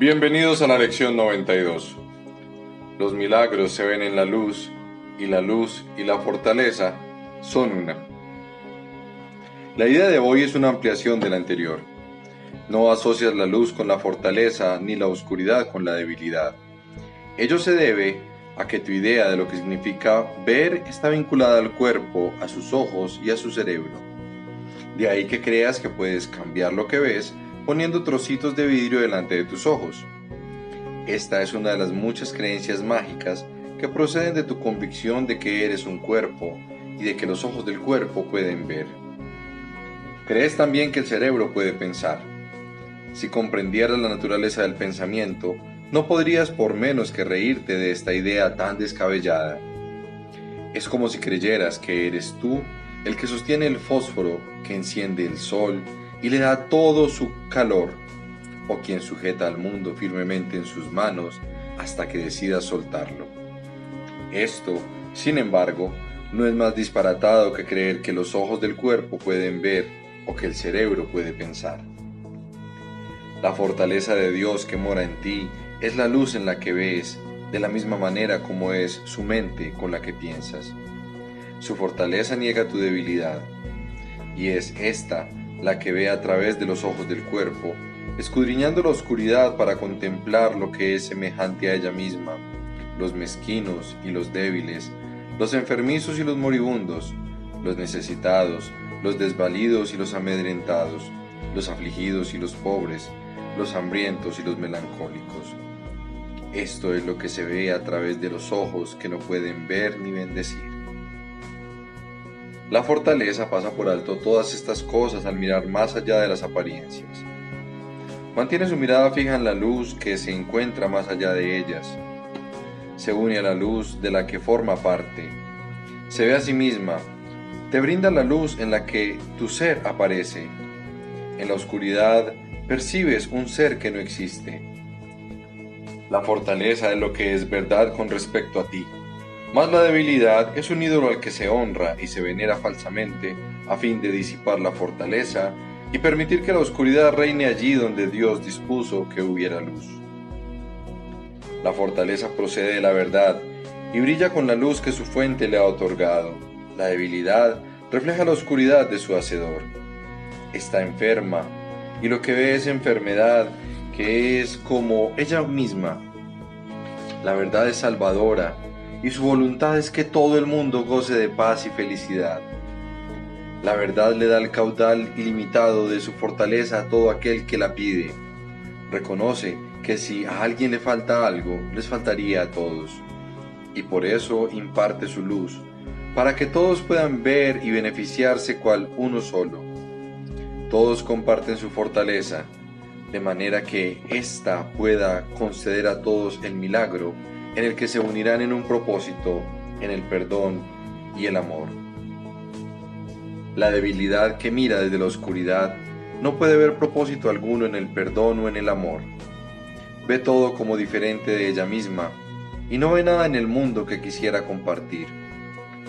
Bienvenidos a la lección 92. Los milagros se ven en la luz y la luz y la fortaleza son una. La idea de hoy es una ampliación de la anterior. No asocias la luz con la fortaleza ni la oscuridad con la debilidad. Ello se debe a que tu idea de lo que significa ver está vinculada al cuerpo, a sus ojos y a su cerebro. De ahí que creas que puedes cambiar lo que ves poniendo trocitos de vidrio delante de tus ojos. Esta es una de las muchas creencias mágicas que proceden de tu convicción de que eres un cuerpo y de que los ojos del cuerpo pueden ver. Crees también que el cerebro puede pensar. Si comprendieras la naturaleza del pensamiento, no podrías por menos que reírte de esta idea tan descabellada. Es como si creyeras que eres tú el que sostiene el fósforo que enciende el sol y le da todo su calor, o quien sujeta al mundo firmemente en sus manos hasta que decida soltarlo. Esto, sin embargo, no es más disparatado que creer que los ojos del cuerpo pueden ver o que el cerebro puede pensar. La fortaleza de Dios que mora en ti es la luz en la que ves, de la misma manera como es su mente con la que piensas. Su fortaleza niega tu debilidad, y es esta la que ve a través de los ojos del cuerpo, escudriñando la oscuridad para contemplar lo que es semejante a ella misma, los mezquinos y los débiles, los enfermizos y los moribundos, los necesitados, los desvalidos y los amedrentados, los afligidos y los pobres, los hambrientos y los melancólicos. Esto es lo que se ve a través de los ojos que no pueden ver ni bendecir. La fortaleza pasa por alto todas estas cosas al mirar más allá de las apariencias. Mantiene su mirada fija en la luz que se encuentra más allá de ellas. Se une a la luz de la que forma parte. Se ve a sí misma. Te brinda la luz en la que tu ser aparece. En la oscuridad percibes un ser que no existe. La fortaleza es lo que es verdad con respecto a ti. Más la debilidad es un ídolo al que se honra y se venera falsamente a fin de disipar la fortaleza y permitir que la oscuridad reine allí donde Dios dispuso que hubiera luz. La fortaleza procede de la verdad y brilla con la luz que su fuente le ha otorgado. La debilidad refleja la oscuridad de su hacedor. Está enferma y lo que ve es enfermedad que es como ella misma. La verdad es salvadora y su voluntad es que todo el mundo goce de paz y felicidad. La verdad le da el caudal ilimitado de su fortaleza a todo aquel que la pide. Reconoce que si a alguien le falta algo, les faltaría a todos. Y por eso imparte su luz, para que todos puedan ver y beneficiarse cual uno solo. Todos comparten su fortaleza, de manera que ésta pueda conceder a todos el milagro en el que se unirán en un propósito, en el perdón y el amor. La debilidad que mira desde la oscuridad no puede ver propósito alguno en el perdón o en el amor. Ve todo como diferente de ella misma y no ve nada en el mundo que quisiera compartir.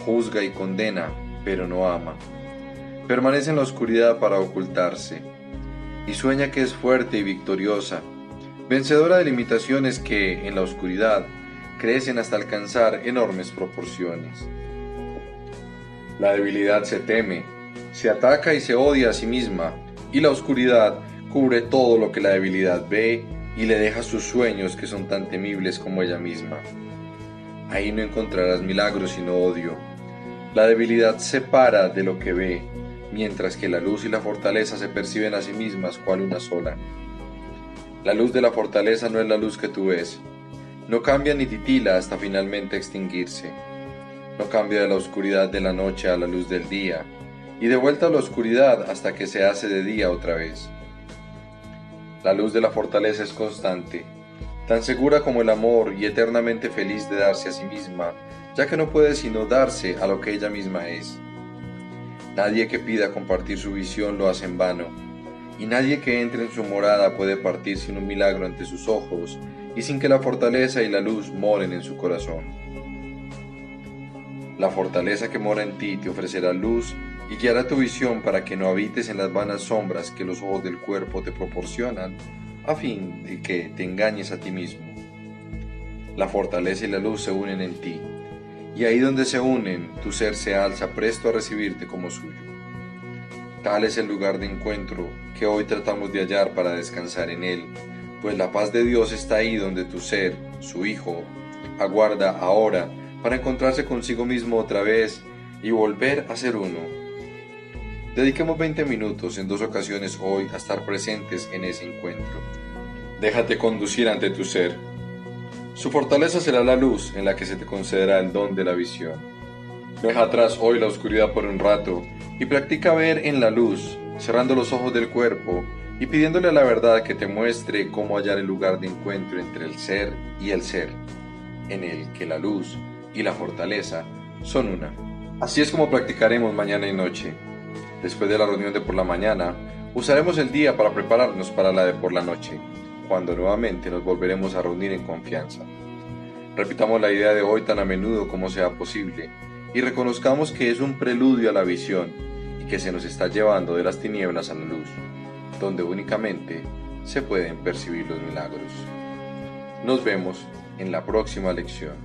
Juzga y condena, pero no ama. Permanece en la oscuridad para ocultarse y sueña que es fuerte y victoriosa, vencedora de limitaciones que, en la oscuridad, crecen hasta alcanzar enormes proporciones. La debilidad se teme, se ataca y se odia a sí misma, y la oscuridad cubre todo lo que la debilidad ve y le deja sus sueños que son tan temibles como ella misma. Ahí no encontrarás milagros sino odio. La debilidad separa de lo que ve, mientras que la luz y la fortaleza se perciben a sí mismas cual una sola. La luz de la fortaleza no es la luz que tú ves, no cambia ni titila hasta finalmente extinguirse. No cambia de la oscuridad de la noche a la luz del día, y de vuelta a la oscuridad hasta que se hace de día otra vez. La luz de la fortaleza es constante, tan segura como el amor y eternamente feliz de darse a sí misma, ya que no puede sino darse a lo que ella misma es. Nadie que pida compartir su visión lo hace en vano, y nadie que entre en su morada puede partir sin un milagro ante sus ojos y sin que la fortaleza y la luz moren en su corazón. La fortaleza que mora en ti te ofrecerá luz y guiará tu visión para que no habites en las vanas sombras que los ojos del cuerpo te proporcionan a fin de que te engañes a ti mismo. La fortaleza y la luz se unen en ti, y ahí donde se unen, tu ser se alza presto a recibirte como suyo. Tal es el lugar de encuentro que hoy tratamos de hallar para descansar en él, pues la paz de Dios está ahí donde tu ser, su Hijo, aguarda ahora para encontrarse consigo mismo otra vez y volver a ser uno. Dediquemos 20 minutos en dos ocasiones hoy a estar presentes en ese encuentro. Déjate conducir ante tu ser. Su fortaleza será la luz en la que se te concederá el don de la visión. Deja atrás hoy la oscuridad por un rato y practica ver en la luz, cerrando los ojos del cuerpo y pidiéndole a la verdad que te muestre cómo hallar el lugar de encuentro entre el ser y el ser, en el que la luz y la fortaleza son una. Así es como practicaremos mañana y noche. Después de la reunión de por la mañana, usaremos el día para prepararnos para la de por la noche, cuando nuevamente nos volveremos a reunir en confianza. Repitamos la idea de hoy tan a menudo como sea posible y reconozcamos que es un preludio a la visión y que se nos está llevando de las tinieblas a la luz, donde únicamente se pueden percibir los milagros. Nos vemos en la próxima lección.